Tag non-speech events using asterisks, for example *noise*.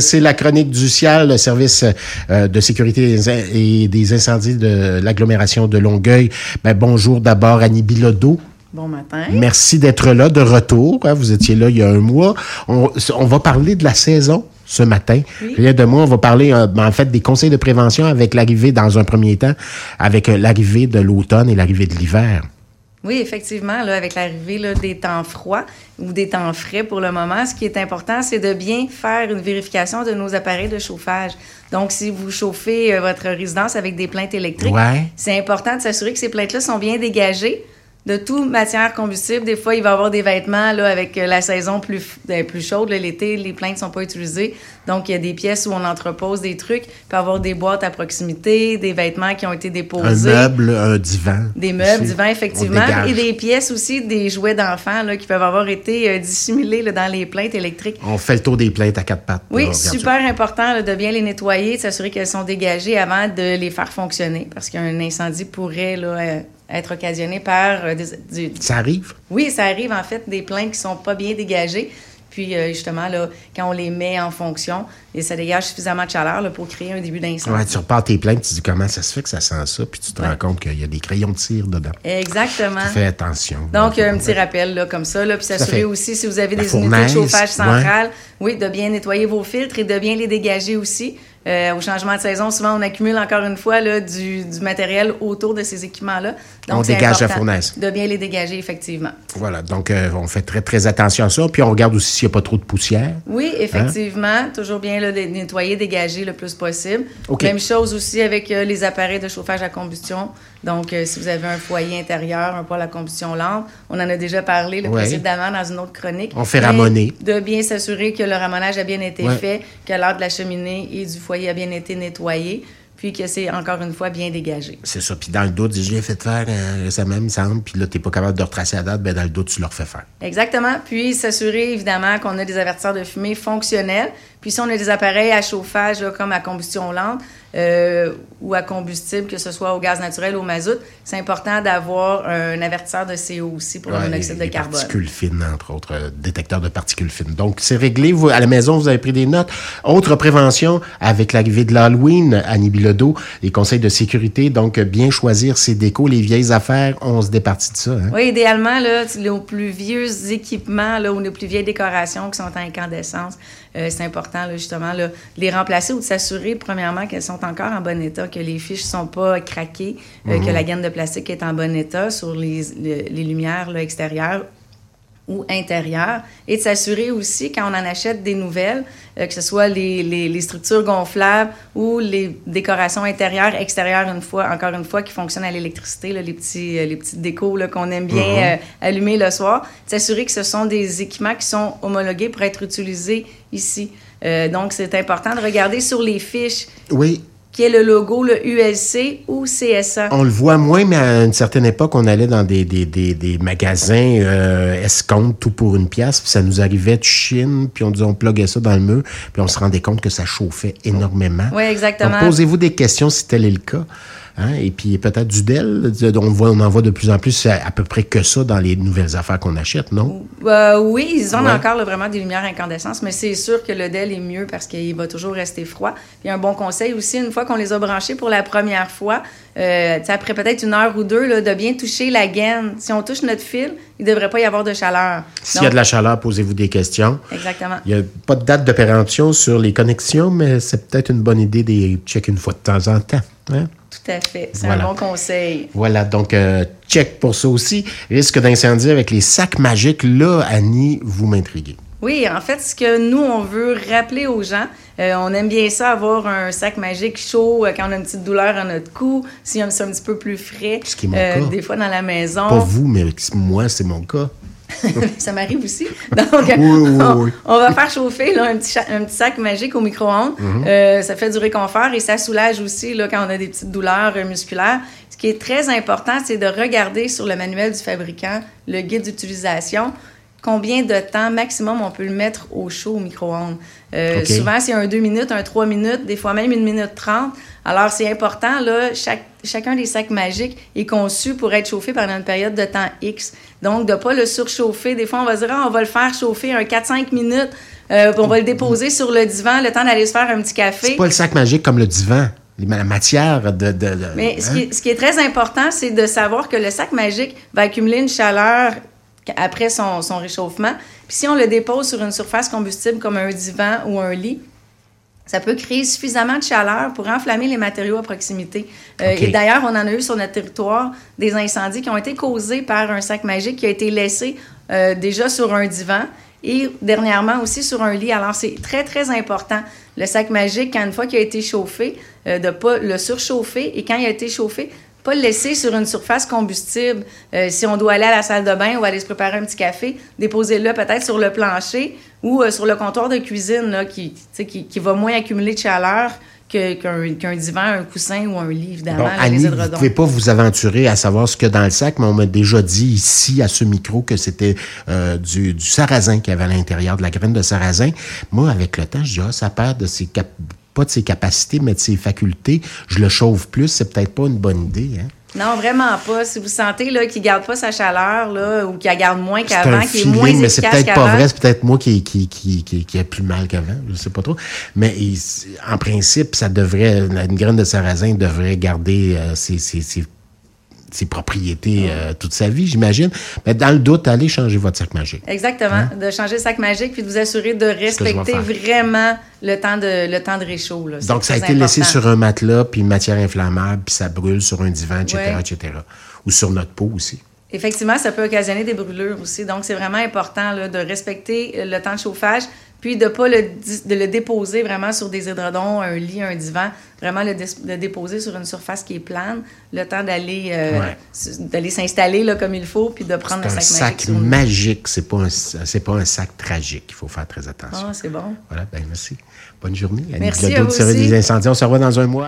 C'est la chronique du ciel, le service euh, de sécurité et des incendies de l'agglomération de Longueuil. Ben, bonjour d'abord Annie Bilodeau. Bon matin. Merci d'être là, de retour. Hein. Vous étiez là il y a un mois. On, va parler de la saison ce matin. Rien de moi, on va parler euh, en fait des conseils de prévention avec l'arrivée, dans un premier temps, avec euh, l'arrivée de l'automne et l'arrivée de l'hiver. Oui, effectivement, là, avec l'arrivée des temps froids ou des temps frais pour le moment, ce qui est important, c'est de bien faire une vérification de nos appareils de chauffage. Donc, si vous chauffez euh, votre résidence avec des plaintes électriques, c'est important de s'assurer que ces plaintes-là sont bien dégagées de toute matière combustible. Des fois, il va y avoir des vêtements là, avec euh, la saison plus, ben, plus chaude. L'été, les plaintes ne sont pas utilisées. Donc, il y a des pièces où on entrepose des trucs. Il peut y avoir des boîtes à proximité, des vêtements qui ont été déposés. Un meuble, un divan. Des meubles, divans, effectivement. Et des pièces aussi, des jouets d'enfants qui peuvent avoir été euh, dissimulés dans les plaintes électriques. On fait le tour des plaintes à quatre pattes. Oui, super important de bien les nettoyer, de s'assurer qu'elles sont dégagées avant de les faire fonctionner parce qu'un incendie pourrait là, euh, être occasionné par euh, des, Ça arrive? Oui, ça arrive en fait des plaintes qui sont pas bien dégagées. Puis euh, justement, là, quand on les met en fonction, et ça dégage suffisamment de chaleur là, pour créer un début d'incendie. Ouais, tu repars tes plaintes, tu dis comment ça se fait que ça sent ça, puis tu te rends compte qu'il y a des crayons de tir dedans. Exactement. Fais attention. Donc, un petit rappel là, comme ça, là, puis s'assurer aussi si vous avez des unités de chauffage centrales, oui, de bien nettoyer vos filtres et de bien les dégager aussi. Euh, au changement de saison, souvent, on accumule encore une fois là, du, du, matériel autour de ces équipements-là. Donc, on dégage la fournaise. De bien les dégager, effectivement. Voilà. Donc, euh, on fait très, très attention à ça. Puis, on regarde aussi s'il n'y a pas trop de poussière. Oui, hein? effectivement. Toujours bien là, nettoyer, dégager le plus possible. Même chose aussi avec euh, les appareils de chauffage à combustion. Donc, si vous avez un foyer intérieur, un poêle à combustion lente, on en a déjà parlé le précédemment dans une autre chronique. On fait ramoner. De bien s'assurer que le ramonage a bien été fait, que l'heure de la cheminée et du foyer a bien été nettoyé, puis que c'est encore une fois bien dégagé. C'est ça. Puis dans le doute, je l'ai fait faire ça même, il me semble. Puis là, tu n'es pas capable de retracer la date, bien dans le doute, tu le refais faire. Exactement. Puis s'assurer évidemment qu'on a des avertisseurs de fumée fonctionnels. Puis si on a des appareils à chauffage comme à combustion lente, euh, ou à combustible, que ce soit au gaz naturel ou au mazout, c'est important d'avoir un avertisseur de CO aussi pour le monoxyde de carbone. Particules fines, entre autres, euh, détecteurs de particules fines. Donc, c'est réglé. Vous, à la maison, vous avez pris des notes. Autre prévention, avec l'arrivée de l'Halloween, Annie Bilodeau, les conseils de sécurité, donc bien choisir ses décos, les vieilles affaires, on se départit de ça. Hein? Oui, idéalement, là, les plus vieux équipements là, ou les plus vieilles décorations qui sont en incandescence, euh, c'est important, là, justement, là, de les remplacer ou de s'assurer, premièrement, qu'elles sont encore en bon état, que les fiches sont pas craquées, euh, que mhm. la gaine de plastique est en bon état sur les, les lumières là, extérieures ou intérieures, et de s'assurer aussi, quand on en achète des nouvelles, euh, que ce soit les, les, structures gonflables ou les décorations intérieures, extérieures, une fois, encore une fois, qui fonctionnent à l'électricité, les petits, les petites décos qu'on aime bien mhm. allumer le soir, de s'assurer que ce sont des équipements qui sont homologués pour être utilisés ici. Euh, donc, c'est important de regarder sur les fiches. Oui. Qui est le logo, le ULC ou CSA. On le voit moins, mais à une certaine époque, on allait dans des, des, des, des magasins euh, escompte, tout pour une pièce, puis ça nous arrivait de Chine, puis on disait on pluguait ça dans le mur, puis on se rendait compte que ça chauffait énormément. Oui, exactement. Posez-vous des questions si tel est le cas. Hein? Et puis peut-être du Dell. On, voit, on en voit de plus en plus à, peu près que ça dans les nouvelles affaires qu'on achète, non? Euh, oui, ils ont encore vraiment des lumières incandescentes, mais c'est sûr que le Dell est mieux parce qu'il va toujours rester froid. Puis un bon conseil aussi, une fois qu'on les a branchés pour la première fois, euh, après peut-être une heure ou deux, là, de bien toucher la gaine. Si on touche notre fil, il ne devrait pas y avoir de chaleur. S'il y a de la chaleur, posez-vous des questions. Exactement. Il n'y a pas de date de péremption sur les connexions, mais c'est peut-être une bonne idée de les checker une fois de temps en temps. Hein? Tout à fait. C'est un bon conseil. Voilà, donc euh, check pour ça aussi. Risque d'incendie avec les sacs magiques. Là, Annie, vous m'intriguez. Oui, en fait, ce que nous, on veut rappeler aux gens, euh, on aime bien ça, avoir un sac magique chaud euh, quand on a une petite douleur à notre cou, si c'est un petit peu plus frais. Ce qui est mon cas. Des fois dans la maison. Pas vous, mais moi, c'est mon cas. *laughs* ça m'arrive aussi. *laughs* Donc, on, va faire chauffer un, petit un, petit sac magique au micro-ondes. Mhm. Euh, ça fait du réconfort et ça soulage aussi là, quand on a des petites douleurs euh, musculaires. Ce qui est très important, c'est de regarder sur le manuel du fabricant, le guide d'utilisation, combien de temps maximum on peut le mettre au chaud au micro-ondes. Euh, souvent, c'est un 2 minutes, un 3 minutes, des fois même une minute 30. Alors, c'est important, là, chaque, chacun des sacs magiques est conçu pour être chauffé pendant une période de temps X. Donc, de ne pas le surchauffer. Des fois, on va dire, ah, on va le faire chauffer un 4-5 minutes, euh, on va le déposer sur le divan, le temps d'aller se faire un petit café. C'est pas le sac magique comme le divan la matière de... Mais ce, qui est, ce, qui est, très important, c'est de savoir que le sac magique va accumuler une chaleur après son, son, réchauffement. Puis si on le dépose sur une surface combustible comme un divan ou un lit, ça peut créer suffisamment de chaleur pour enflammer les matériaux à proximité. Euh, et d'ailleurs, on en a eu sur notre territoire des incendies qui ont été causés par un sac magique qui a été laissé euh, déjà sur un divan et dernièrement aussi sur un lit. Alors, c'est très, très important. Le sac magique, quand une fois qu'il a été chauffé, euh, de ne pas le surchauffer et quand il a été chauffé, pas le laisser sur une surface combustible. Euh, si on doit aller à la salle de bain ou aller se préparer un petit café, déposer-le peut-être sur le plancher ou euh, sur le comptoir de cuisine là, qui, qui, qui, va moins accumuler de chaleur qu'un divan, un coussin ou un lit, évidemment. Bon, Annie, vous ne pouvez pas vous aventurer à savoir ce qu'il y a dans le sac, mais on m'a déjà dit ici, à ce micro, que c'était euh, du, du, sarrasin qu'il y avait à l'intérieur, de la graine de sarrasin. Moi, avec le temps, je dis, ah, ça perd de ses cap pas de ses capacités, mais de ses facultés. Je le chauffe plus, c'est peut-être pas une bonne idée. Hein? Non, vraiment pas. Si vous sentez qu'il ne garde pas sa chaleur là, ou qu'il la garde moins qu'avant, qu'il est moins mais c'est peut-être pas vrai. C'est peut-être moi qui, qui, qui, qui, a plus mal qu'avant. Je sais pas trop. Mais en principe, ça devrait, une graine de sarrasin devrait garder euh, ses, ses, ses ses propriétés euh, toute sa vie, j'imagine. Mais dans le doute, allez changer votre sac magique. Exactement. Hein? De changer le sac magique puis de vous assurer de respecter vraiment le temps de, le temps de réchaud. Là. Donc, ça a été laissé sur un matelas, puis une matière inflammable, puis ça brûle sur un divan, etc., etc. Ou sur notre peau aussi. Effectivement, ça peut occasionner des brûlures aussi. Donc, c'est vraiment important là, de respecter le temps de chauffage. Puis de ne pas le, de le déposer vraiment sur des édredons, un lit, un divan, vraiment le, le déposer sur une surface qui est plane, le temps d'aller euh, d'aller s'installer là, comme il faut, puis de prendre un sac, sac magique. C'est pas, un, pas un sac tragique. Il faut faire très attention. Ah, c'est bon. Voilà, ben merci. Bonne journée. Merci à vous aussi. des incendies. On se revoit dans un mois.